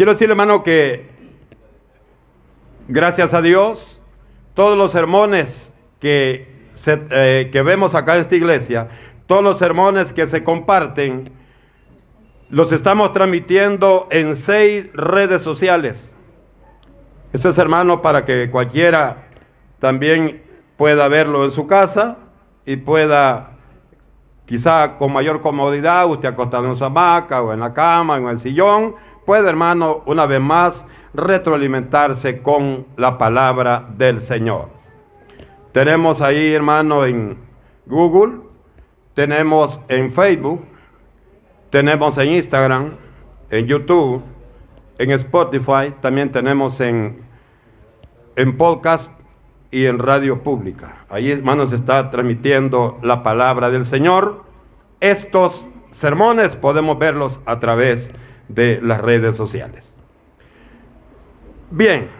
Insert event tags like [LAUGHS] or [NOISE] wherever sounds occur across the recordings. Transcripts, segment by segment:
Quiero decirle, hermano, que gracias a Dios, todos los sermones que, eh, que vemos acá en esta iglesia, todos los sermones que se comparten, los estamos transmitiendo en seis redes sociales. Eso es, hermano, para que cualquiera también pueda verlo en su casa y pueda, quizá con mayor comodidad, usted acostado en su hamaca o en la cama, en el sillón, puede, hermano, una vez más retroalimentarse con la palabra del Señor. Tenemos ahí, hermano, en Google, tenemos en Facebook, tenemos en Instagram, en YouTube, en Spotify, también tenemos en, en podcast y en radio pública. Ahí, hermanos, está transmitiendo la palabra del Señor. Estos sermones podemos verlos a través de las redes sociales. Bien,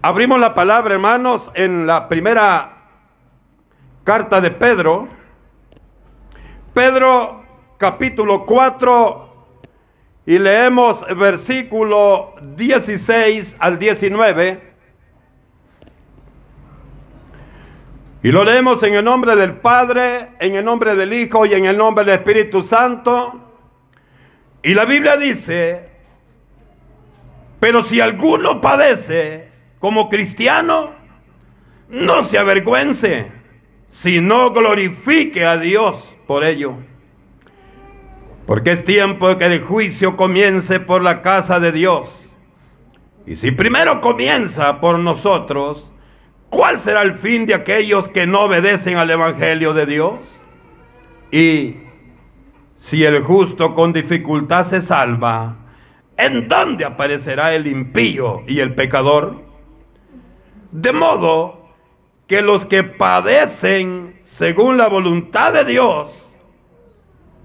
abrimos la palabra, hermanos, en la primera carta de Pedro. Pedro capítulo 4 y leemos versículo 16 al 19. Y lo leemos en el nombre del Padre, en el nombre del Hijo y en el nombre del Espíritu Santo. Y la Biblia dice, pero si alguno padece como cristiano, no se avergüence, sino glorifique a Dios por ello. Porque es tiempo que el juicio comience por la casa de Dios. Y si primero comienza por nosotros, ¿cuál será el fin de aquellos que no obedecen al Evangelio de Dios? Y si el justo con dificultad se salva, ¿en dónde aparecerá el impío y el pecador? De modo que los que padecen según la voluntad de Dios,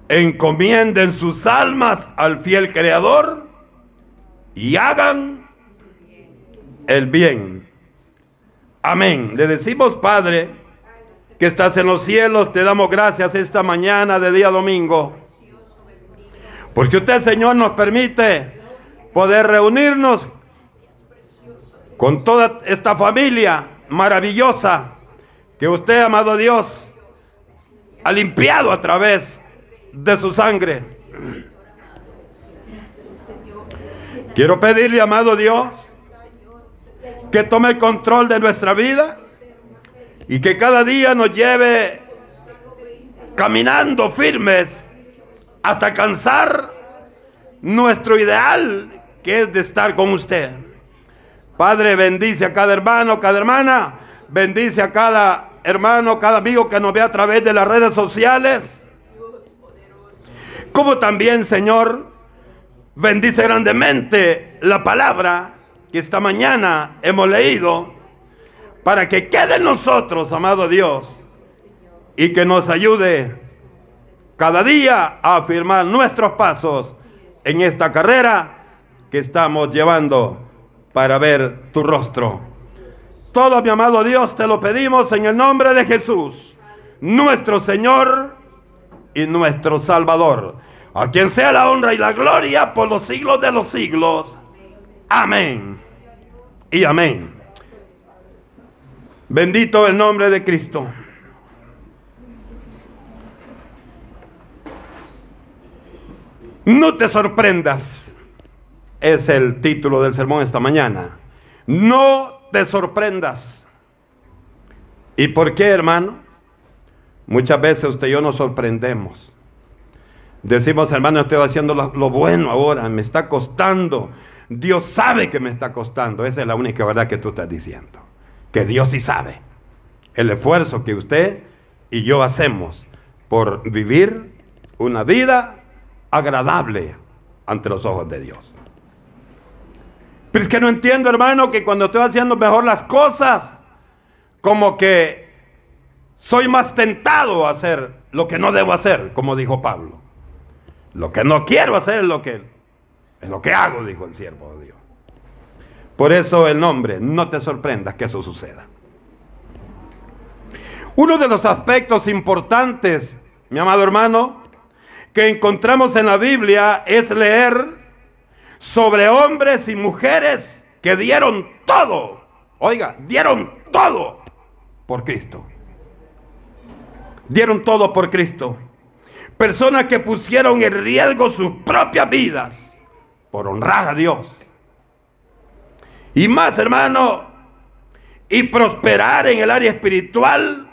encomienden sus almas al fiel Creador y hagan el bien. Amén. Le decimos, Padre, que estás en los cielos, te damos gracias esta mañana de día domingo. Porque usted, Señor, nos permite poder reunirnos con toda esta familia maravillosa que usted, amado Dios, ha limpiado a través de su sangre. Quiero pedirle, amado Dios, que tome el control de nuestra vida y que cada día nos lleve caminando firmes hasta alcanzar nuestro ideal, que es de estar con usted. Padre, bendice a cada hermano, cada hermana, bendice a cada hermano, cada amigo que nos ve a través de las redes sociales. Como también, Señor, bendice grandemente la palabra que esta mañana hemos leído para que quede en nosotros, amado Dios, y que nos ayude cada día a afirmar nuestros pasos en esta carrera que estamos llevando para ver tu rostro. Todo, mi amado Dios, te lo pedimos en el nombre de Jesús, nuestro Señor y nuestro Salvador, a quien sea la honra y la gloria por los siglos de los siglos. Amén y amén. Bendito el nombre de Cristo. No te sorprendas, es el título del sermón esta mañana. No te sorprendas. ¿Y por qué, hermano? Muchas veces usted y yo nos sorprendemos. Decimos, hermano, estoy haciendo lo, lo bueno ahora, me está costando. Dios sabe que me está costando. Esa es la única verdad que tú estás diciendo. Que Dios sí sabe el esfuerzo que usted y yo hacemos por vivir una vida agradable ante los ojos de Dios. Pero es que no entiendo, hermano, que cuando estoy haciendo mejor las cosas, como que soy más tentado a hacer lo que no debo hacer, como dijo Pablo. Lo que no quiero hacer es lo que, es lo que hago, dijo el siervo de Dios. Por eso el nombre, no te sorprendas que eso suceda. Uno de los aspectos importantes, mi amado hermano, que encontramos en la Biblia es leer sobre hombres y mujeres que dieron todo. Oiga, dieron todo por Cristo. Dieron todo por Cristo. Personas que pusieron en riesgo sus propias vidas por honrar a Dios. Y más, hermano, y prosperar en el área espiritual.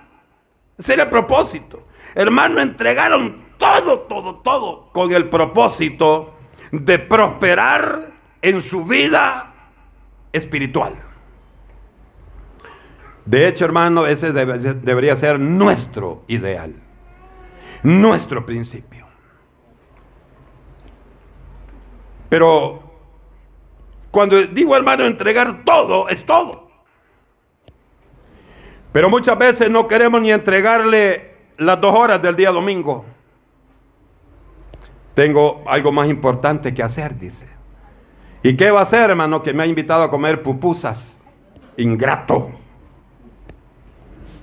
Ese era el propósito. Hermano, entregaron todo, todo, todo con el propósito de prosperar en su vida espiritual. De hecho, hermano, ese debería ser nuestro ideal, nuestro principio. Pero cuando digo, hermano, entregar todo, es todo. Pero muchas veces no queremos ni entregarle las dos horas del día domingo. Tengo algo más importante que hacer, dice. ¿Y qué va a hacer, hermano? Que me ha invitado a comer pupusas. Ingrato.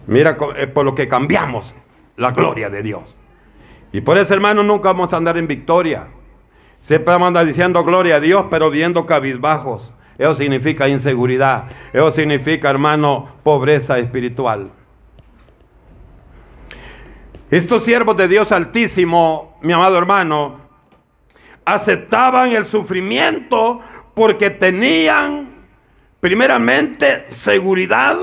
Mira eh, por lo que cambiamos la gloria de Dios. Y por eso, hermano, nunca vamos a andar en victoria. Siempre vamos a andar diciendo gloria a Dios, pero viendo cabizbajos. Eso significa inseguridad. Eso significa, hermano, pobreza espiritual. Estos siervos de Dios Altísimo, mi amado hermano, aceptaban el sufrimiento porque tenían primeramente seguridad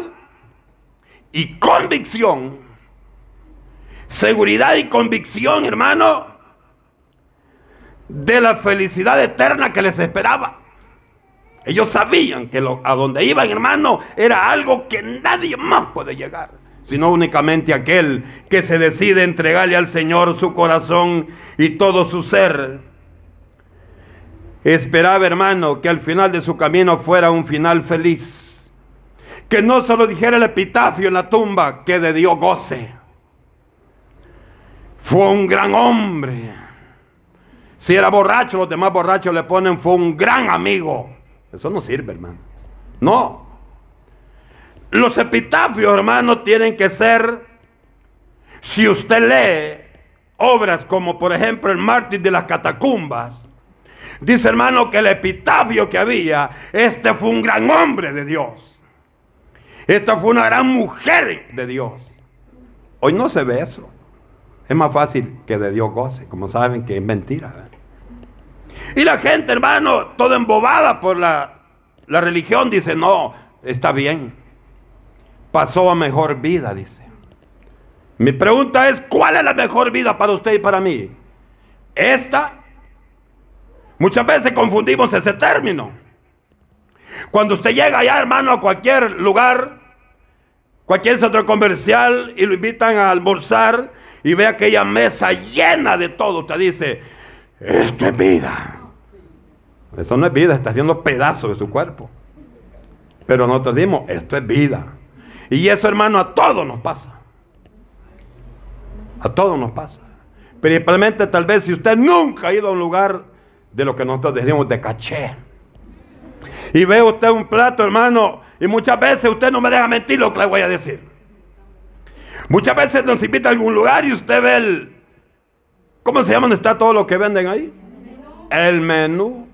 y convicción. Seguridad y convicción, hermano, de la felicidad eterna que les esperaba. Ellos sabían que a donde iban, hermano, era algo que nadie más puede llegar, sino únicamente aquel que se decide entregarle al Señor su corazón y todo su ser. Esperaba, hermano, que al final de su camino fuera un final feliz que no solo dijera el epitafio en la tumba que de Dios goce. Fue un gran hombre. Si era borracho, los demás borrachos le ponen fue un gran amigo. Eso no sirve, hermano. No. Los epitafios, hermano, tienen que ser, si usted lee obras como por ejemplo el mártir de las catacumbas, dice hermano que el epitafio que había, este fue un gran hombre de Dios. Esta fue una gran mujer de Dios. Hoy no se ve eso. Es más fácil que de Dios goce, como saben que es mentira. Y la gente, hermano, toda embobada por la, la religión, dice, no, está bien. Pasó a mejor vida, dice. Mi pregunta es, ¿cuál es la mejor vida para usted y para mí? Esta. Muchas veces confundimos ese término. Cuando usted llega allá, hermano, a cualquier lugar, cualquier centro comercial y lo invitan a almorzar y ve aquella mesa llena de todo, usted dice, esto es vida. Eso no es vida, está haciendo pedazos de su cuerpo. Pero nosotros decimos, esto es vida. Y eso, hermano, a todos nos pasa. A todos nos pasa. Principalmente tal vez si usted nunca ha ido a un lugar de lo que nosotros decimos de caché y ve usted un plato, hermano, y muchas veces usted no me deja mentir lo que le voy a decir. Muchas veces nos invita a algún lugar y usted ve el... ¿Cómo se llama? está todo lo que venden ahí? El menú.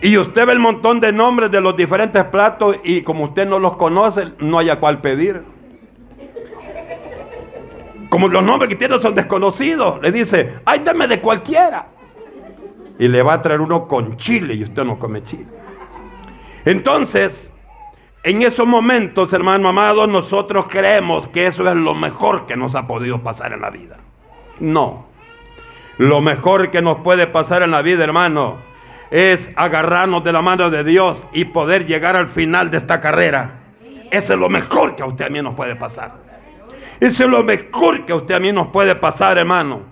Y usted ve el montón de nombres de los diferentes platos y como usted no los conoce, no haya cuál pedir. Como los nombres que tiene son desconocidos, le dice, ay, dame de cualquiera. Y le va a traer uno con chile y usted no come chile. Entonces, en esos momentos, hermano amado, nosotros creemos que eso es lo mejor que nos ha podido pasar en la vida. No. Lo mejor que nos puede pasar en la vida, hermano, es agarrarnos de la mano de Dios y poder llegar al final de esta carrera. Eso es lo mejor que a usted a mí nos puede pasar. Eso es lo mejor que a usted a mí nos puede pasar, hermano.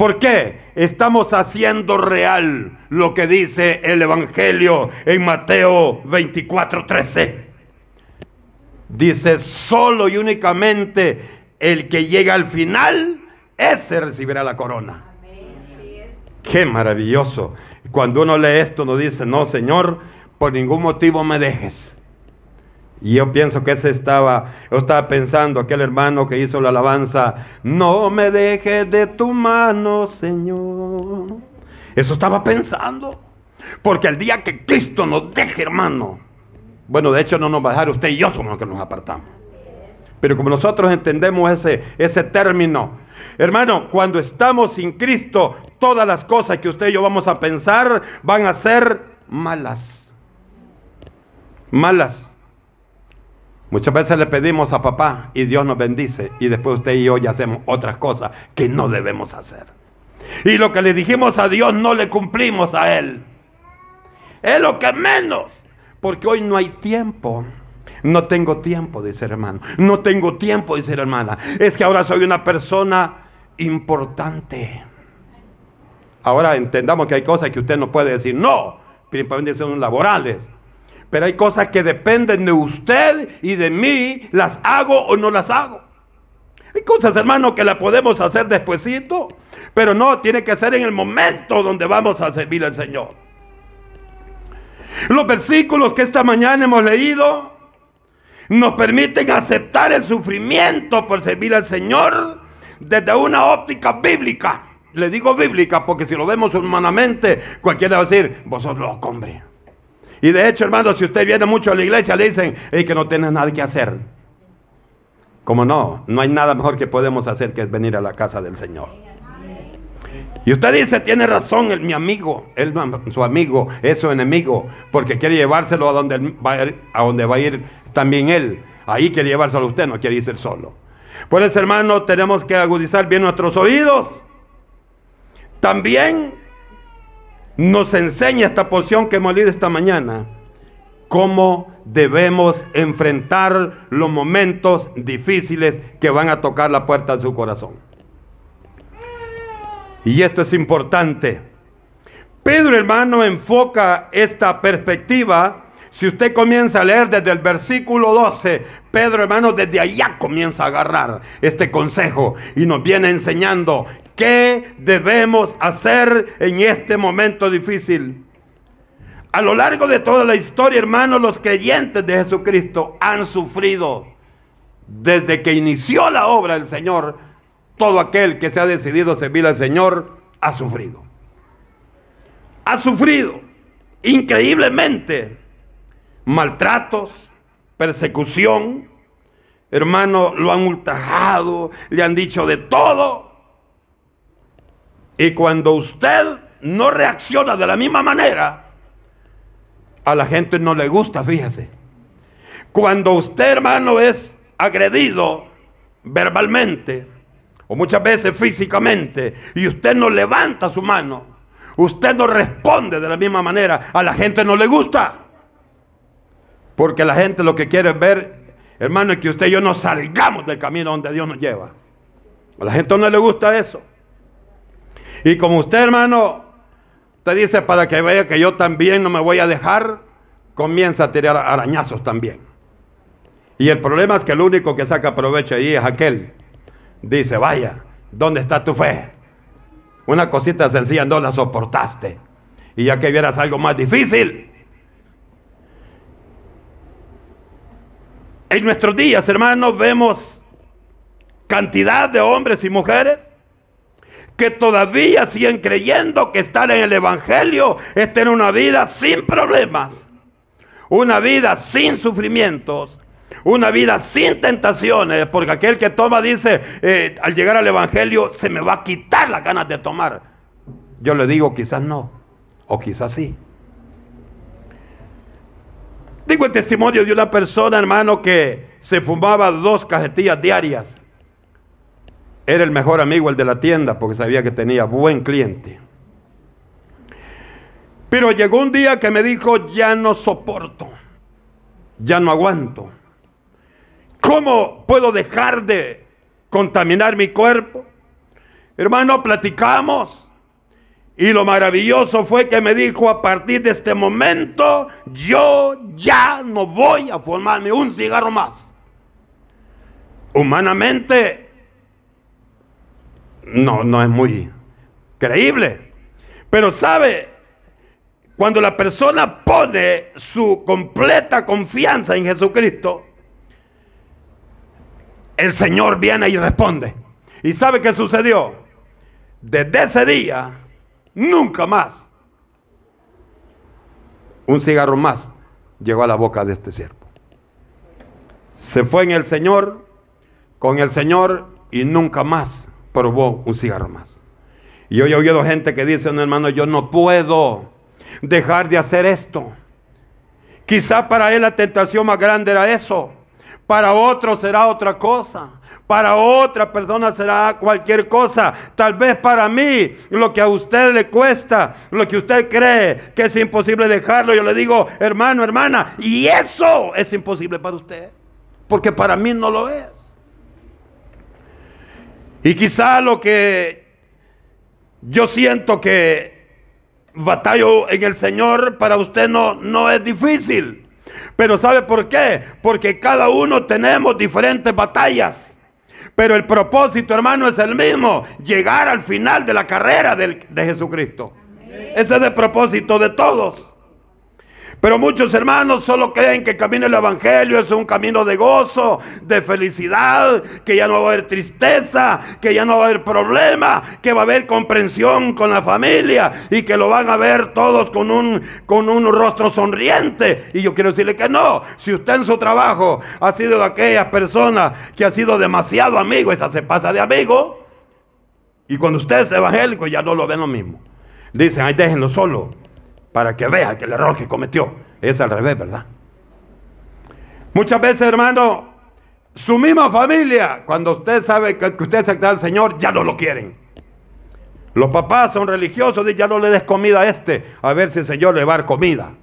¿Por qué? Estamos haciendo real lo que dice el Evangelio en Mateo 24, 13. Dice, solo y únicamente el que llega al final, ese recibirá la corona. Qué maravilloso. Cuando uno lee esto, uno dice, no, Señor, por ningún motivo me dejes. Y yo pienso que ese estaba, yo estaba pensando, aquel hermano que hizo la alabanza, no me dejes de tu mano, Señor. Eso estaba pensando. Porque el día que Cristo nos deje, hermano, bueno, de hecho no nos va a dejar usted y yo somos los que nos apartamos. Pero como nosotros entendemos ese, ese término, hermano, cuando estamos sin Cristo, todas las cosas que usted y yo vamos a pensar van a ser malas. Malas. Muchas veces le pedimos a papá y Dios nos bendice y después usted y yo ya hacemos otras cosas que no debemos hacer. Y lo que le dijimos a Dios no le cumplimos a Él. Es lo que menos. Porque hoy no hay tiempo. No tengo tiempo, dice el hermano. No tengo tiempo, dice la hermana. Es que ahora soy una persona importante. Ahora entendamos que hay cosas que usted no puede decir no, principalmente son laborales. Pero hay cosas que dependen de usted y de mí, las hago o no las hago. Hay cosas, hermano, que las podemos hacer despuesito, pero no, tiene que ser en el momento donde vamos a servir al Señor. Los versículos que esta mañana hemos leído nos permiten aceptar el sufrimiento por servir al Señor desde una óptica bíblica. Le digo bíblica porque si lo vemos humanamente, cualquiera va a decir, vos sos loco, hombre. Y de hecho, hermano, si usted viene mucho a la iglesia, le dicen que no tiene nada que hacer. Como no, no hay nada mejor que podemos hacer que es venir a la casa del Señor. Y usted dice, tiene razón, el, mi amigo, él, su amigo, es su enemigo, porque quiere llevárselo a donde, va a, ir, a donde va a ir también él. Ahí quiere llevárselo a usted, no quiere irse solo. Por eso, hermano, tenemos que agudizar bien nuestros oídos. También nos enseña esta porción que hemos leído esta mañana, cómo debemos enfrentar los momentos difíciles que van a tocar la puerta de su corazón. Y esto es importante. Pedro hermano enfoca esta perspectiva. Si usted comienza a leer desde el versículo 12, Pedro hermano desde allá comienza a agarrar este consejo y nos viene enseñando ¿Qué debemos hacer en este momento difícil? A lo largo de toda la historia, hermanos, los creyentes de Jesucristo han sufrido desde que inició la obra del Señor. Todo aquel que se ha decidido servir al Señor ha sufrido. Ha sufrido increíblemente maltratos, persecución. Hermanos, lo han ultrajado, le han dicho de todo. Y cuando usted no reacciona de la misma manera, a la gente no le gusta, fíjese. Cuando usted, hermano, es agredido verbalmente o muchas veces físicamente y usted no levanta su mano, usted no responde de la misma manera, a la gente no le gusta. Porque la gente lo que quiere ver, hermano, es que usted y yo no salgamos del camino donde Dios nos lleva. A la gente no le gusta eso. Y como usted, hermano, te dice para que vea que yo también no me voy a dejar, comienza a tirar arañazos también. Y el problema es que el único que saca provecho ahí es aquel. Dice, vaya, ¿dónde está tu fe? Una cosita sencilla no la soportaste. Y ya que vieras algo más difícil. En nuestros días, hermanos, vemos cantidad de hombres y mujeres que todavía siguen creyendo que estar en el Evangelio es tener una vida sin problemas, una vida sin sufrimientos, una vida sin tentaciones, porque aquel que toma dice, eh, al llegar al Evangelio se me va a quitar las ganas de tomar. Yo le digo, quizás no, o quizás sí. Digo el testimonio de una persona, hermano, que se fumaba dos cajetillas diarias era el mejor amigo el de la tienda porque sabía que tenía buen cliente. Pero llegó un día que me dijo, ya no soporto, ya no aguanto. ¿Cómo puedo dejar de contaminar mi cuerpo? Hermano, platicamos. Y lo maravilloso fue que me dijo, a partir de este momento, yo ya no voy a formarme un cigarro más. Humanamente no, no es muy creíble. Pero sabe, cuando la persona pone su completa confianza en Jesucristo, el Señor viene y responde. ¿Y sabe qué sucedió? Desde ese día nunca más un cigarro más llegó a la boca de este siervo. Se fue en el Señor, con el Señor y nunca más probó un cigarro más. Y hoy he oído gente que dice, no hermano, yo no puedo dejar de hacer esto. Quizá para él la tentación más grande era eso. Para otro será otra cosa. Para otra persona será cualquier cosa. Tal vez para mí, lo que a usted le cuesta, lo que usted cree que es imposible dejarlo, yo le digo, hermano, hermana, y eso es imposible para usted. Porque para mí no lo es. Y quizá lo que yo siento que batallo en el Señor para usted no, no es difícil. Pero ¿sabe por qué? Porque cada uno tenemos diferentes batallas. Pero el propósito, hermano, es el mismo. Llegar al final de la carrera de Jesucristo. Ese es el propósito de todos. Pero muchos hermanos solo creen que el camino del Evangelio es un camino de gozo, de felicidad, que ya no va a haber tristeza, que ya no va a haber problema, que va a haber comprensión con la familia y que lo van a ver todos con un, con un rostro sonriente. Y yo quiero decirle que no, si usted en su trabajo ha sido de aquella persona que ha sido demasiado amigo, esa se pasa de amigo, y cuando usted es evangélico ya no lo ven lo mismo. Dicen, ay, déjenlo solo para que vea que el error que cometió es al revés, ¿verdad? Muchas veces, hermano, su misma familia, cuando usted sabe que usted acepta al Señor, ya no lo quieren. Los papás son religiosos y ya no le des comida a este, a ver si el Señor le va a dar comida.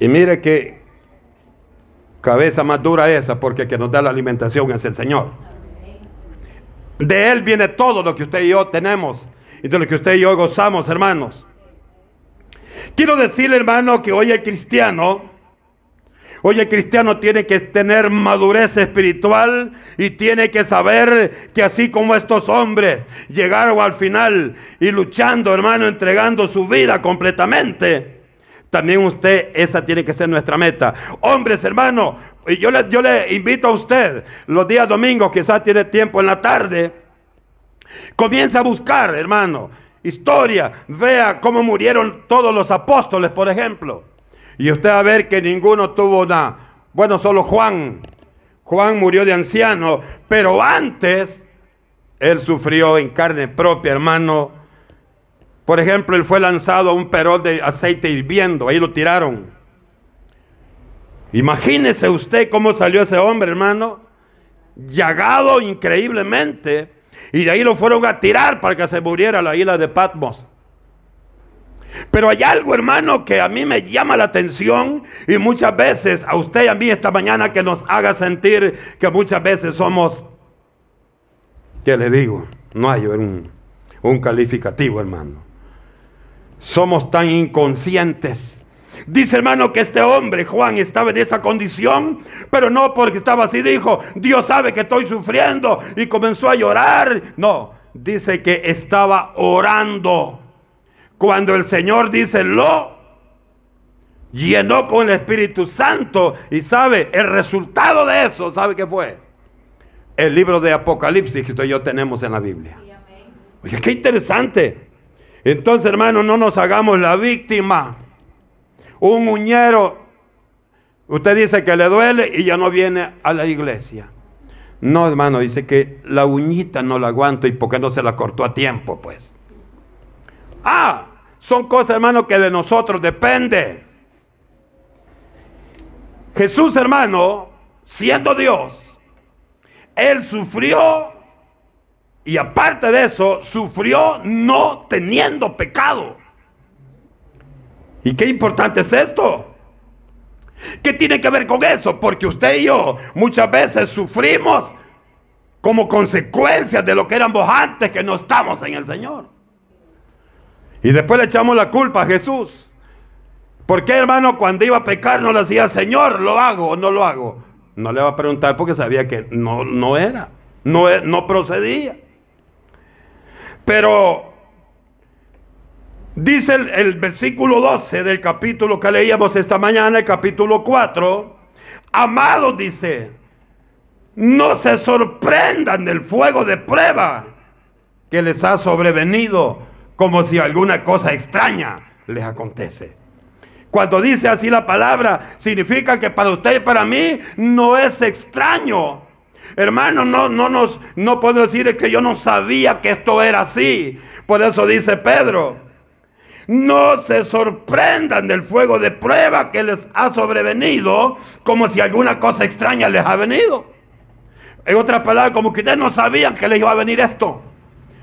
Y mire que cabeza más dura esa, porque que nos da la alimentación es el Señor. De Él viene todo lo que usted y yo tenemos y de lo que usted y yo gozamos, hermanos. Quiero decirle, hermano, que hoy el cristiano, hoy el cristiano tiene que tener madurez espiritual y tiene que saber que así como estos hombres llegaron al final y luchando, hermano, entregando su vida completamente, también usted, esa tiene que ser nuestra meta. Hombres, hermano, yo le, yo le invito a usted los días domingos, quizás tiene tiempo en la tarde, Comienza a buscar, hermano, historia. Vea cómo murieron todos los apóstoles, por ejemplo. Y usted va a ver que ninguno tuvo una... Bueno, solo Juan. Juan murió de anciano, pero antes él sufrió en carne propia, hermano. Por ejemplo, él fue lanzado a un perol de aceite hirviendo, ahí lo tiraron. Imagínese usted cómo salió ese hombre, hermano, llagado increíblemente, y de ahí lo fueron a tirar para que se muriera la isla de Patmos. Pero hay algo, hermano, que a mí me llama la atención y muchas veces a usted y a mí esta mañana que nos haga sentir que muchas veces somos, ¿qué le digo? No hay un, un calificativo, hermano. Somos tan inconscientes Dice hermano que este hombre, Juan, estaba en esa condición, pero no porque estaba así, dijo, Dios sabe que estoy sufriendo y comenzó a llorar. No, dice que estaba orando. Cuando el Señor dice lo, llenó con el Espíritu Santo y sabe, el resultado de eso, ¿sabe qué fue? El libro de Apocalipsis que usted y yo tenemos en la Biblia. Oye, qué interesante. Entonces, hermano, no nos hagamos la víctima un uñero, usted dice que le duele y ya no viene a la iglesia. No, hermano, dice que la uñita no la aguanto y porque no se la cortó a tiempo, pues. Ah, son cosas, hermano, que de nosotros depende. Jesús, hermano, siendo Dios, Él sufrió y aparte de eso, sufrió no teniendo pecado. ¿Y qué importante es esto? ¿Qué tiene que ver con eso? Porque usted y yo muchas veces sufrimos como consecuencia de lo que éramos antes que no estamos en el Señor. Y después le echamos la culpa a Jesús. ¿Por qué, hermano, cuando iba a pecar no le decía, Señor, lo hago o no lo hago? No le va a preguntar porque sabía que no, no era, no, no procedía. Pero Dice el, versículo 12 del capítulo que leíamos esta mañana, el capítulo 4. Amados, dice, no se sorprendan del fuego de prueba que les ha sobrevenido como si alguna cosa extraña les acontece. Cuando dice así la palabra, significa que para usted y para mí no es extraño. Hermano, no, no, nos, no puedo decir que yo no sabía que esto era así. Por eso dice Pedro, no se sorprendan del fuego de prueba que les ha sobrevenido como si alguna cosa extraña les ha venido. En otras palabras, como que ustedes no sabían que les iba a venir esto.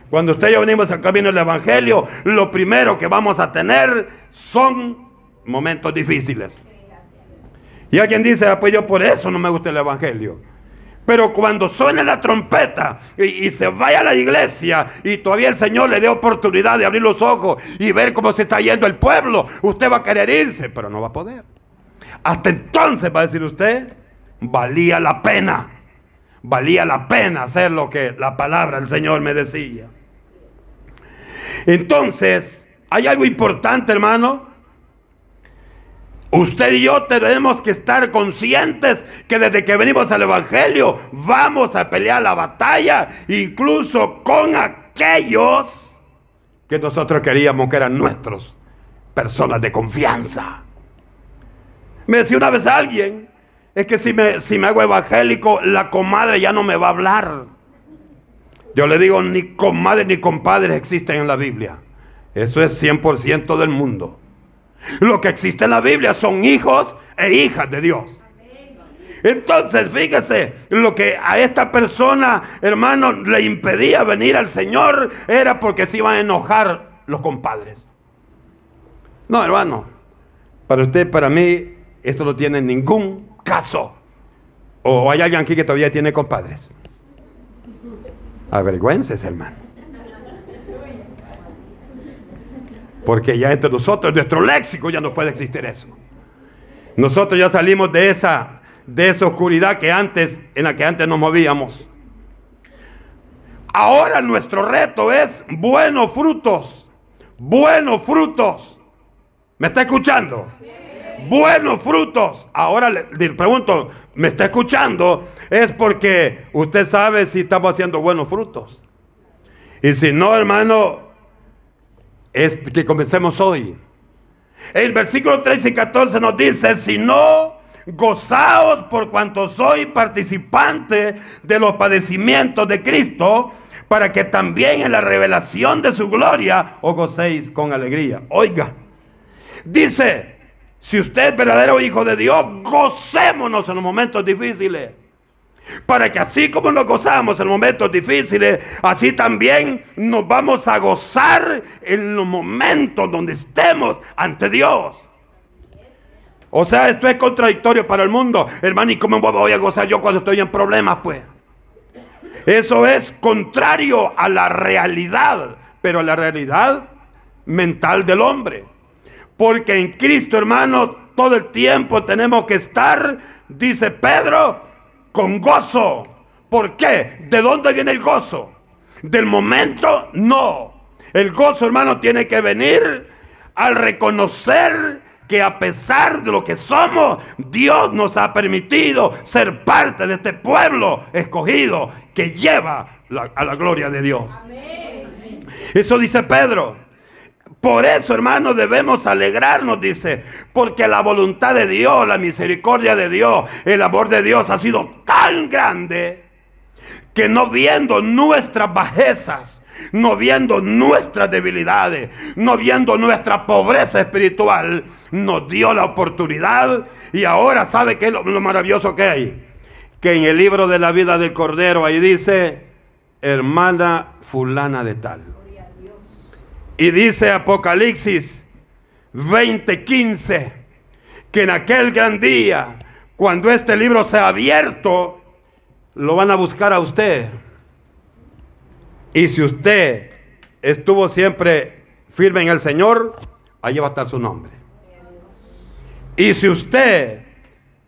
Cuando usted y yo venimos al camino del Evangelio, lo primero que vamos a tener son momentos difíciles. Y alguien dice, ah, pues yo por eso no me gusta el Evangelio. Pero cuando suene la trompeta y, se vaya a la iglesia y todavía el Señor le dé oportunidad de abrir los ojos y ver cómo se está yendo el pueblo, usted va a querer irse, pero no va a poder. Hasta entonces va a decir usted, valía la pena, valía la pena hacer lo que la palabra del Señor me decía. Entonces, hay algo importante, hermano. Usted y yo tenemos que estar conscientes que desde que venimos al Evangelio vamos a pelear la batalla, incluso con aquellos que nosotros queríamos que eran nuestros, personas de confianza. Me decía una vez alguien, es que si me, si me hago evangélico, la comadre ya no me va a hablar. Yo le digo, ni comadre ni compadres existen en la Biblia. Eso es 100% del mundo. Lo que existe en la Biblia son hijos e hijas de Dios. Entonces, fíjese, lo que a esta persona, hermano, le impedía venir al Señor era porque se iban a enojar los compadres. No, hermano, para usted, para mí, esto no tiene ningún caso. O hay alguien aquí que todavía tiene compadres. Avergüences, hermano. Porque ya entre nosotros, nuestro léxico ya no puede existir eso. Nosotros ya salimos de esa, de esa oscuridad que antes, en la que antes nos movíamos. Ahora nuestro reto es buenos frutos. Buenos frutos. ¿Me está escuchando? Buenos frutos. Ahora le, le, pregunto, ¿me está escuchando? Es porque usted sabe si estamos haciendo buenos frutos. Y si no, hermano, es que comencemos hoy. El versículo 13 y 14 nos dice, si no, gozaos por cuanto soy participante de los padecimientos de Cristo, para que también en la revelación de su gloria os gocéis con alegría. Oiga, dice, si usted es verdadero hijo de Dios, gocémonos en los momentos difíciles. Para que así como nos gozamos en momentos difíciles, así también nos vamos a gozar en los momentos donde estemos ante Dios. O sea, esto es contradictorio para el mundo. Hermano, ¿y cómo voy a gozar yo cuando estoy en problemas? Pues eso es contrario a la realidad, pero a la realidad mental del hombre. Porque en Cristo, hermano, todo el tiempo tenemos que estar, dice Pedro, con gozo. ¿Por qué? ¿De dónde viene el gozo? ¿Del momento? No. El gozo, hermano, tiene que venir al reconocer que a pesar de lo que somos, Dios nos ha permitido ser parte de este pueblo escogido que lleva a la gloria de Dios. Eso dice Pedro. Por eso, hermanos, debemos alegrarnos, dice, porque la voluntad de Dios, la misericordia de Dios, el amor de Dios ha sido tan grande que no viendo nuestras bajezas, no viendo nuestras debilidades, no viendo nuestra pobreza espiritual, nos dio la oportunidad y ahora sabe qué es lo, lo maravilloso que hay. Que en el libro de la vida del Cordero ahí dice, hermana fulana de tal. Y dice Apocalipsis 20:15 que en aquel gran día, cuando este libro sea abierto, lo van a buscar a usted. Y si usted estuvo siempre firme en el Señor, ahí va a estar su nombre. Y si usted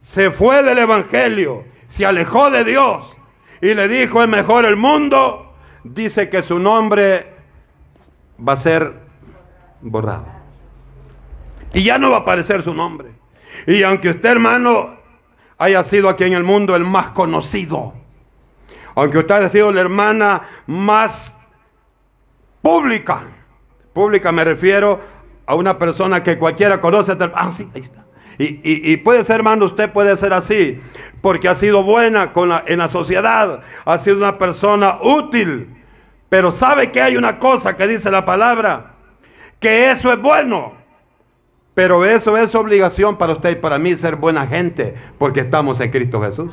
se fue del Evangelio, se alejó de Dios y le dijo es mejor el mundo, dice que su nombre va a ser borrado. Y ya no va a aparecer su nombre. Y aunque usted, hermano, haya sido aquí en el mundo el más conocido, aunque usted haya sido la hermana más pública. Pública me refiero a una persona que cualquiera conoce. Ah, sí, ahí está. Y, puede ser, hermano, usted puede ser así, porque ha sido buena con en la sociedad, ha sido una persona útil, pero sabe que hay una cosa que dice la palabra, que eso es bueno, pero eso es obligación para usted y para mí ser buena gente, porque estamos en Cristo Jesús.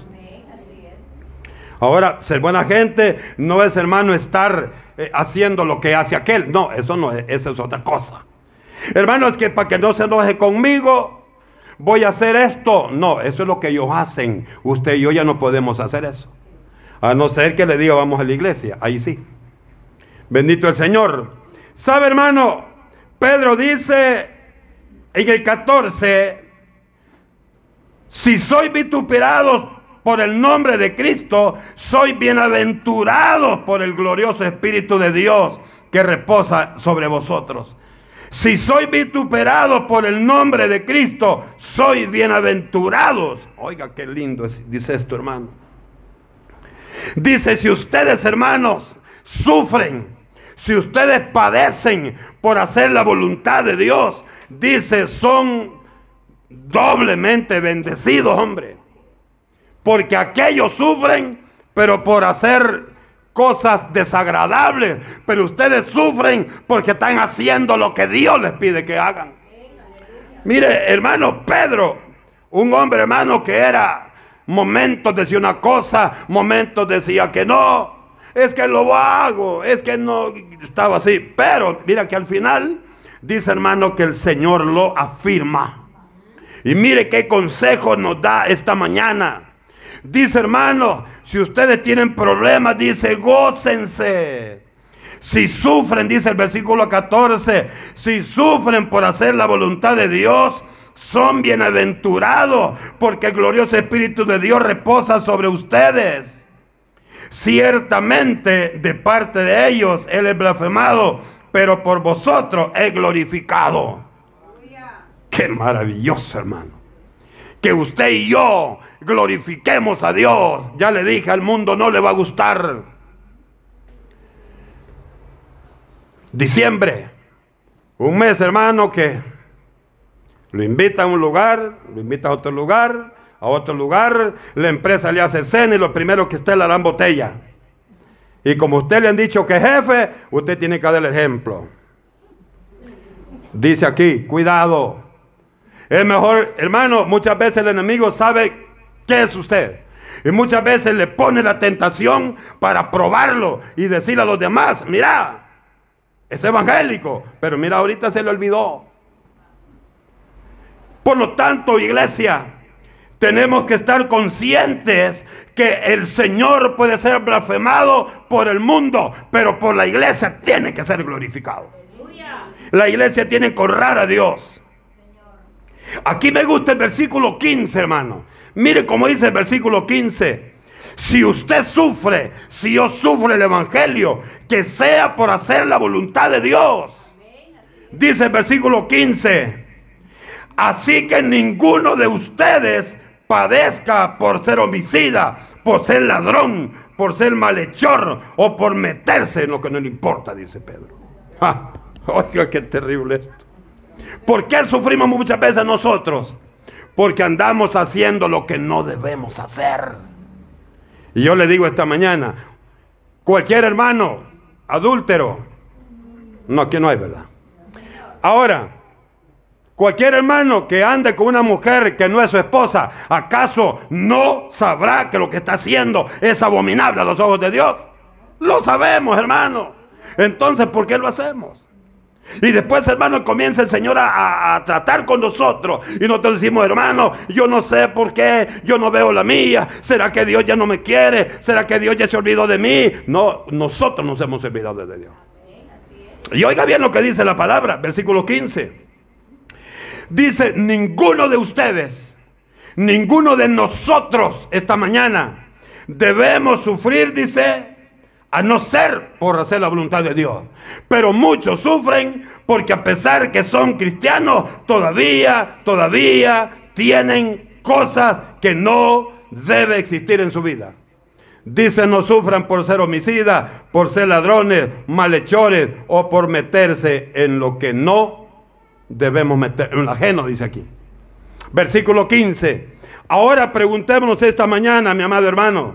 Ahora, ser buena gente no es, hermano, estar eh, haciendo lo que hace aquel. No, eso no es, eso es otra cosa. Hermano, es que para que no se enoje conmigo, voy a hacer esto. No, eso es lo que ellos hacen. Usted y yo ya no podemos hacer eso. A no ser que le diga vamos a la iglesia. Ahí sí. Bendito el Señor. ¿Sabe, hermano? Pedro dice en el 14, si soy vituperado por el nombre de Cristo, soy bienaventurado por el glorioso Espíritu de Dios que reposa sobre vosotros. Si soy vituperado por el nombre de Cristo, soy bienaventurados. Oiga, qué lindo dice esto, hermano. Dice, si ustedes, hermanos, sufren, si ustedes padecen por hacer la voluntad de Dios, dice, son doblemente bendecidos, hombre. Porque aquellos sufren, pero por hacer cosas desagradables. Pero ustedes sufren porque están haciendo lo que Dios les pide que hagan. Mire, hermano Pedro, un hombre hermano que era momentos decía una cosa, momentos decía que no. Es que lo hago, es que no estaba así. Pero mira que al final dice hermano que el Señor lo afirma. Y mire qué consejo nos da esta mañana. Dice hermano, si ustedes tienen problemas, dice, gócense. Si sufren, dice el versículo 14, si sufren por hacer la voluntad de Dios, son bienaventurados, porque el glorioso Espíritu de Dios reposa sobre ustedes. Ciertamente de parte de ellos Él es blasfemado, pero por vosotros es glorificado. Qué maravilloso, hermano. Que usted y yo glorifiquemos a Dios. Ya le dije, al mundo no le va a gustar. Diciembre, un mes hermano que lo invita a un lugar, lo invita a otro lugar, a otro lugar, la empresa le hace cena y lo primero que usted le dan botella. Y como usted le han dicho que jefe, usted tiene que dar el ejemplo. Dice aquí, cuidado. Es mejor, hermano, muchas veces el enemigo sabe ¿Qué es usted? Y muchas veces le pone la tentación para probarlo y decirle a los demás, mira, es evangélico, pero mira, ahorita se le olvidó. Por lo tanto, iglesia, tenemos que estar conscientes que el Señor puede ser blasfemado por el mundo, pero por la iglesia tiene que ser glorificado. La iglesia tiene que honrar a Dios. Aquí me gusta el versículo 15, hermano. Mire cómo dice el versículo 15. Si usted sufre, si yo sufro el Evangelio, que sea por hacer la voluntad de Dios. Dice el versículo 15. Así que ninguno de ustedes padezca por ser homicida, por ser ladrón, por ser malhechor o por meterse en lo que no le importa, dice Pedro. oiga, qué terrible esto. ¿Por qué sufrimos muchas veces nosotros? porque andamos haciendo lo que no debemos hacer. Y yo le digo esta mañana, cualquier hermano adúltero, no, aquí no hay verdad. Ahora, cualquier hermano que ande con una mujer que no es su esposa, ¿acaso no sabrá que lo que está haciendo es abominable a los ojos de Dios? Lo sabemos, hermano. Entonces, ¿por qué lo hacemos? Y después, hermano, comienza el Señor a, tratar con nosotros. Y nosotros decimos, hermano, yo no sé por qué, yo no veo la mía. ¿Será que Dios ya no me quiere? ¿Será que Dios ya se olvidó de mí? No, nosotros nos hemos olvidado de Dios. Y oiga bien lo que dice la palabra, versículo 15. Dice, ninguno de ustedes, ninguno de nosotros esta mañana debemos sufrir, dice, a no ser por hacer la voluntad de Dios. Pero muchos sufren porque a pesar que son cristianos, todavía, todavía tienen cosas que no debe existir en su vida. Dice, no sufran por ser homicidas, por ser ladrones, malhechores o por meterse en lo que no debemos meter, en ajeno, dice aquí. Versículo 15. Ahora preguntémonos esta mañana, mi amado hermano,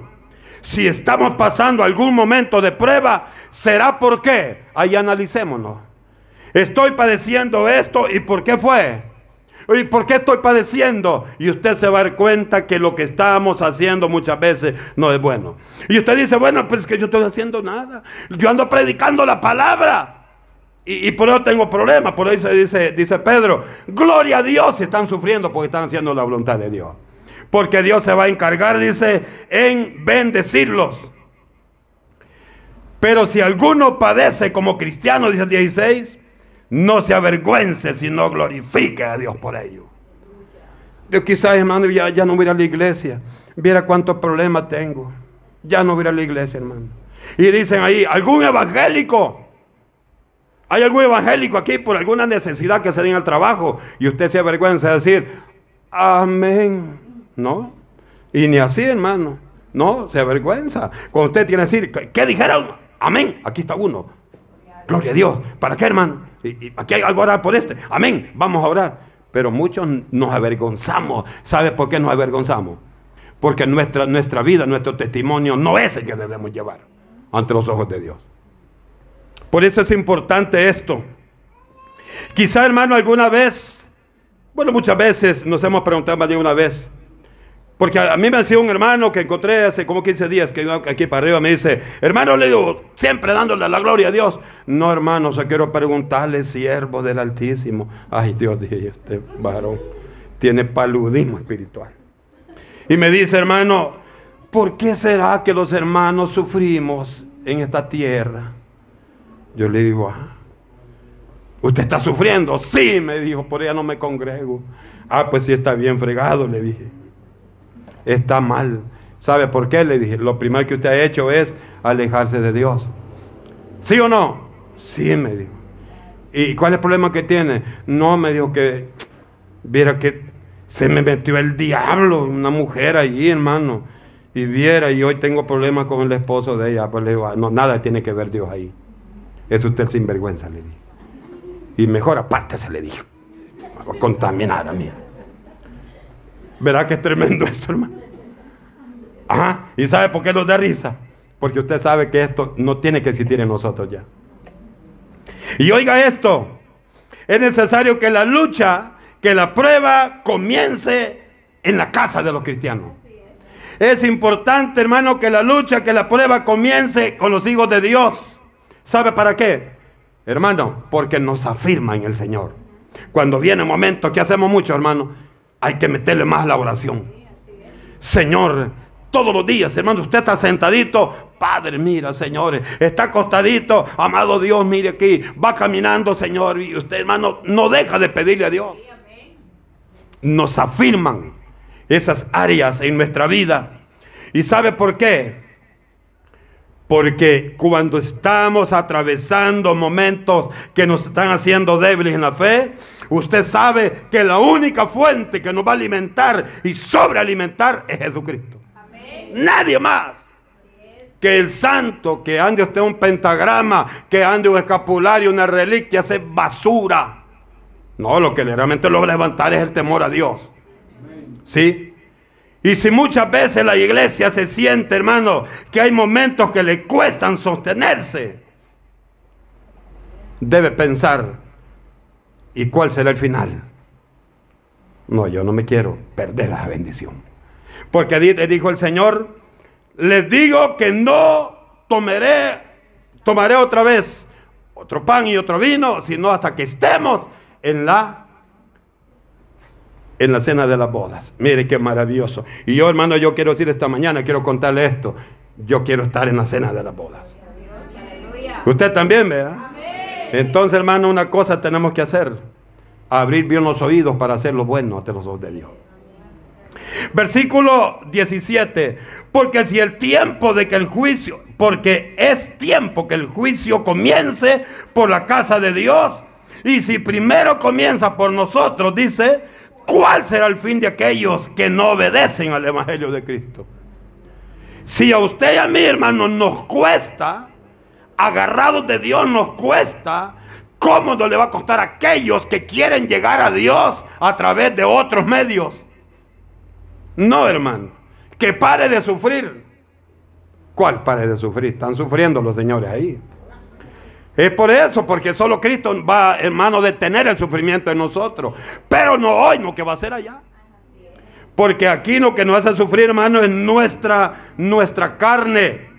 si estamos pasando algún momento de prueba, ¿será por qué? Ahí analicémonos. Estoy padeciendo esto y ¿por qué fue? ¿Y por qué estoy padeciendo? Y usted se va a dar cuenta que lo que estamos haciendo muchas veces no es bueno. Y usted dice, bueno, pues es que yo estoy haciendo nada. Yo ando predicando la palabra. Y, por eso tengo problemas. Por eso dice, dice Pedro, gloria a Dios si están sufriendo porque están haciendo la voluntad de Dios. Porque Dios se va a encargar, dice, en bendecirlos. Pero si alguno padece como cristiano, dice el 16, no se avergüence, sino glorifique a Dios por ello. Yo quizás, hermano, ya, ya no voy a la iglesia. Viera cuántos problemas tengo. Ya no voy a la iglesia, hermano. Y dicen ahí, algún evangélico. Hay algún evangélico aquí por alguna necesidad que se den al trabajo. Y usted se avergüenza de decir, amén. No. Y ni así, hermano. No, se avergüenza. Cuando usted tiene que decir, ¿qué dijeron? Amén. Aquí está uno. Gloria a Dios. ¿Para qué, hermano? Y, aquí hay algo a orar por este. Amén. Vamos a orar. Pero muchos nos avergonzamos. ¿Sabe por qué nos avergonzamos? Porque nuestra, nuestra vida, nuestro testimonio no es el que debemos llevar ante los ojos de Dios. Por eso es importante esto. Quizá, hermano, alguna vez, bueno, muchas veces nos hemos preguntado más de una vez, porque a mí me sido un hermano que encontré hace como 15 días que iba aquí para arriba, me dice, hermano, le digo, siempre dándole la gloria a Dios. No, hermano, o quiero preguntarle, siervo del Altísimo. Ay, Dios, dije, este varón tiene paludismo espiritual. Y me dice, hermano, ¿por qué será que los hermanos sufrimos en esta tierra? Yo le digo, ah, ¿usted está sufriendo? Sí, me dijo, por ella no me congrego. Ah, pues sí está bien fregado, le dije está mal. ¿Sabe por qué? Le dije, lo primero que usted ha hecho es alejarse de Dios. ¿Sí o no? Sí, me dijo. ¿Y cuál es el problema que tiene? No, me dijo que, viera que se me metió el diablo, una mujer allí, hermano. Y viera, y hoy tengo problemas con el esposo de ella. Pues le digo, no, nada tiene que ver Dios ahí. Es usted sinvergüenza, le dije. Y mejor aparte se le dijo. Va a contaminar a mí. ¿Verdad que es tremendo [LAUGHS] esto, hermano? Ajá. ¿Y sabe por qué nos da risa? Porque usted sabe que esto no tiene que existir en nosotros ya. Y oiga esto. Es necesario que la lucha, que la prueba comience en la casa de los cristianos. Es importante, hermano, que la lucha, que la prueba comience con los hijos de Dios. ¿Sabe para qué? Hermano, porque nos afirma en el Señor. Cuando viene un momento que hacemos mucho, hermano, hay que meterle más la oración. Señor, todos los días, hermano, usted está sentadito, Padre, mira, señores, está acostadito, amado Dios, mire aquí, va caminando, Señor, y usted, hermano, no deja de pedirle a Dios. Nos afirman esas áreas en nuestra vida. ¿Y sabe por qué? Porque cuando estamos atravesando momentos que nos están haciendo débiles en la fe, usted sabe que la única fuente que nos va a alimentar y sobrealimentar es Jesucristo. Nadie más. Que el santo, que ande usted un pentagrama, que ande un escapulario, una reliquia, es basura. No, lo que realmente lo va a levantar es el temor a Dios. ¿Sí? Y si muchas veces la iglesia se siente, hermano, que hay momentos que le cuestan sostenerse, debe pensar, ¿y cuál será el final? No, yo no me quiero perder la bendición. Porque dijo el Señor, les digo que no tomaré, tomaré otra vez otro pan y otro vino, sino hasta que estemos en la en la cena de las bodas. Mire qué maravilloso. Y yo, hermano, yo quiero decir esta mañana, quiero contarle esto. Yo quiero estar en la cena de las bodas. Usted también, ¿verdad? Entonces, hermano, una cosa tenemos que hacer. Abrir bien los oídos para hacer lo bueno ante los ojos de Dios. Versículo 17. Porque si el tiempo de que el juicio, porque es tiempo que el juicio comience por la casa de Dios. Y si primero comienza por nosotros, dice, ¿Cuál será el fin de aquellos que no obedecen al Evangelio de Cristo? Si a usted y a mí, hermano, nos cuesta, agarrados de Dios nos cuesta, ¿cómo no le va a costar a aquellos que quieren llegar a Dios a través de otros medios? No, hermano, que pare de sufrir. ¿Cuál pare de sufrir? Están sufriendo los señores ahí. Es por eso, porque solo Cristo va, hermano, a detener el sufrimiento en nosotros. Pero no hoy, no que va a ser allá. Porque aquí lo que nos hace sufrir, hermano, es nuestra, nuestra carne.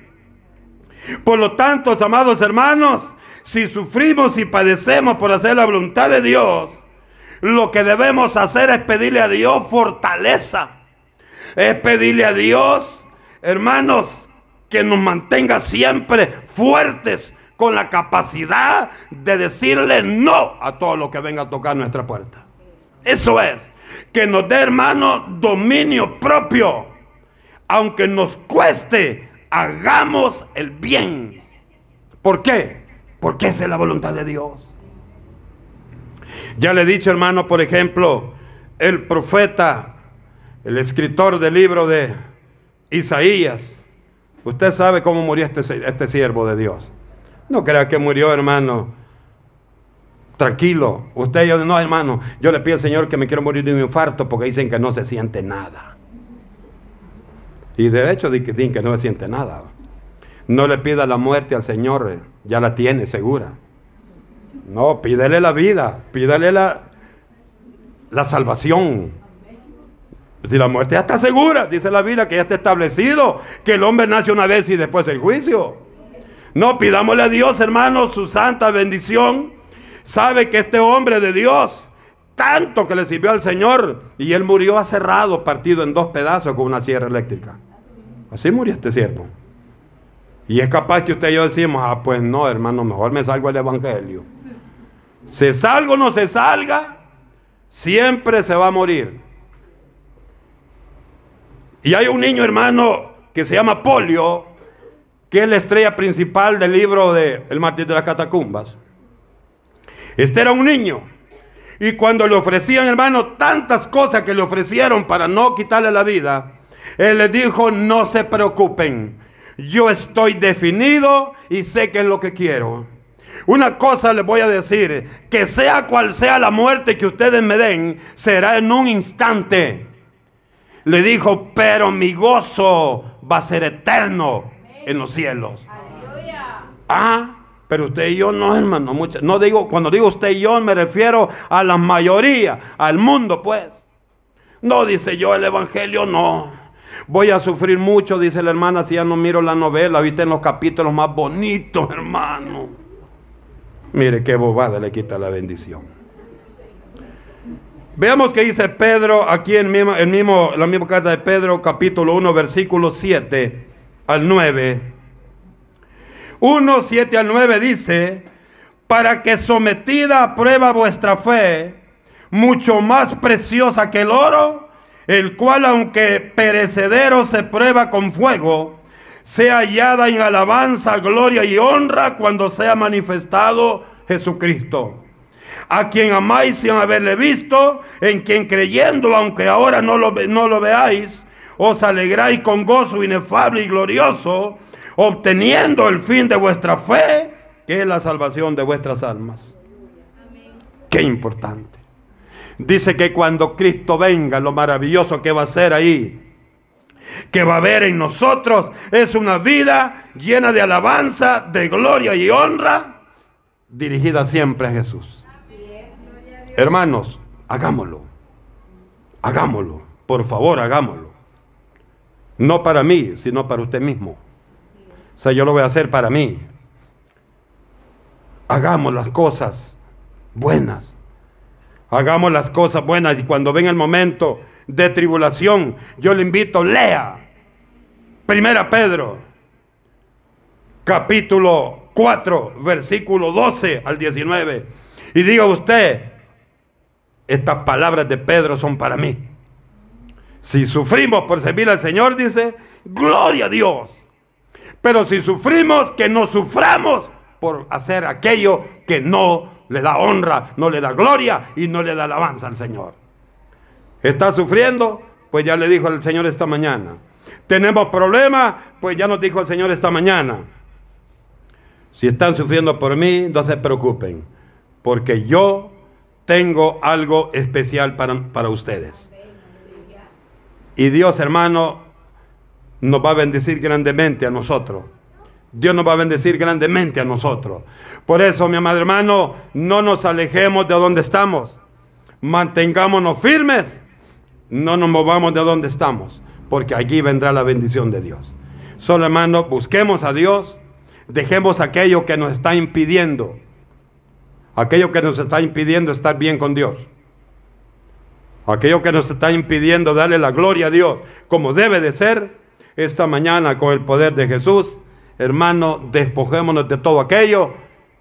Por lo tanto, amados hermanos, si sufrimos y padecemos por hacer la voluntad de Dios, lo que debemos hacer es pedirle a Dios fortaleza. Es pedirle a Dios, hermanos, que nos mantenga siempre fuertes con la capacidad de decirle no a todo lo que venga a tocar nuestra puerta. Eso es que nos dé, hermano, dominio propio. Aunque nos cueste, hagamos el bien. ¿Por qué? Porque esa es la voluntad de Dios. Ya le he dicho, hermano, por ejemplo, el profeta, el escritor del libro de Isaías. Usted sabe cómo murió este, este siervo de Dios. No crea que murió, hermano, tranquilo. Usted yo no, hermano, yo le pido al Señor que me quiero morir de un infarto porque dicen que no se siente nada. Y de hecho dicen que no se siente nada. No le pida la muerte al Señor, eh, ya la tiene segura. No, pídele la vida, pídele la, la salvación. Si la muerte ya está segura, dice la Biblia que ya está establecido, que el hombre nace una vez y después el juicio. No, pidámosle a Dios, hermano, su santa bendición sabe que este hombre de Dios, tanto que le sirvió al Señor, y él murió aserrado, partido en dos pedazos con una sierra eléctrica. Así murió este siervo. Y es capaz que usted y yo decimos, ah, pues no, hermano, mejor me salgo del Evangelio. Se salga o no se salga, siempre se va a morir. Y hay un niño, hermano, que se llama Polio, que es la estrella principal del libro de El Martín de las Catacumbas. Este era un niño. Y cuando le ofrecían, hermano, tantas cosas que le ofrecieron para no quitarle la vida, él les dijo, no se preocupen, yo estoy definido y sé qué es lo que quiero. Una cosa les voy a decir, que sea cual sea la muerte que ustedes me den, será en un instante. Le dijo, pero mi gozo va a ser eterno en los cielos. Ah, pero usted y yo no, hermano. no digo, cuando digo usted y yo me refiero a la mayoría, al mundo, pues. No dice yo el evangelio, no. Voy a sufrir mucho, dice la hermana, si ya no miro la novela, viste en los capítulos más bonitos, hermano. Mire qué bobada le quita la bendición. Veamos qué dice Pedro aquí en mismo, el mismo, la misma carta de Pedro, capítulo 1, versículo 7 al 9. 1, 7 al 9 dice, para que sometida a prueba vuestra fe, mucho más preciosa que el oro, el cual aunque perecedero se prueba con fuego, sea hallada en alabanza, gloria y honra cuando sea manifestado Jesucristo. A quien amáis sin haberle visto, en quien creyendo, aunque ahora no lo, no lo veáis, os alegráis con gozo inefable y glorioso, obteniendo el fin de vuestra fe, que es la salvación de vuestras almas. Qué importante. Dice que cuando Cristo venga, lo maravilloso que va a ser ahí, que va a haber en nosotros, es una vida llena de alabanza, de gloria y honra, dirigida siempre a Jesús. Hermanos, hagámoslo. Hagámoslo. Por favor, hagámoslo. No para mí, sino para usted mismo. O sea, yo lo voy a hacer para mí. Hagamos las cosas buenas. Hagamos las cosas buenas y cuando venga el momento de tribulación, yo le invito, lea. Primera Pedro, capítulo 4, versículo 12 al 19. Y diga usted, estas palabras de Pedro son para mí. Si sufrimos por servir al Señor, dice, gloria a Dios. Pero si sufrimos, que no suframos por hacer aquello que no le da honra, no le da gloria y no le da alabanza al Señor. ¿Está sufriendo? Pues ya le dijo el Señor esta mañana. Tenemos problemas, pues ya nos dijo el Señor esta mañana. Si están sufriendo por mí, no se preocupen, porque yo tengo algo especial para, para ustedes. Y Dios, hermano, nos va a bendecir grandemente a nosotros. Dios nos va a bendecir grandemente a nosotros. Por eso, mi amado hermano, no nos alejemos de donde estamos. Mantengámonos firmes. No nos movamos de donde estamos, porque allí vendrá la bendición de Dios. Solo, hermano, busquemos a Dios. Dejemos aquello que nos está impidiendo aquello que nos está impidiendo estar bien con Dios, aquello que nos está impidiendo darle la gloria a Dios como debe de ser, esta mañana con el poder de Jesús, hermano, despojémonos de todo aquello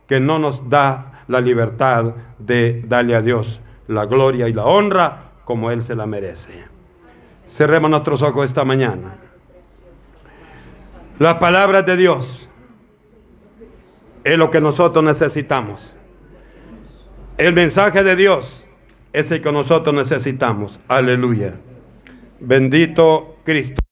que no nos da la libertad de darle a Dios la gloria y la honra como Él se la merece. Cerremos nuestros ojos esta mañana. Las palabras de Dios es lo que nosotros necesitamos. El mensaje de Dios es el que nosotros necesitamos. Aleluya. Bendito Cristo.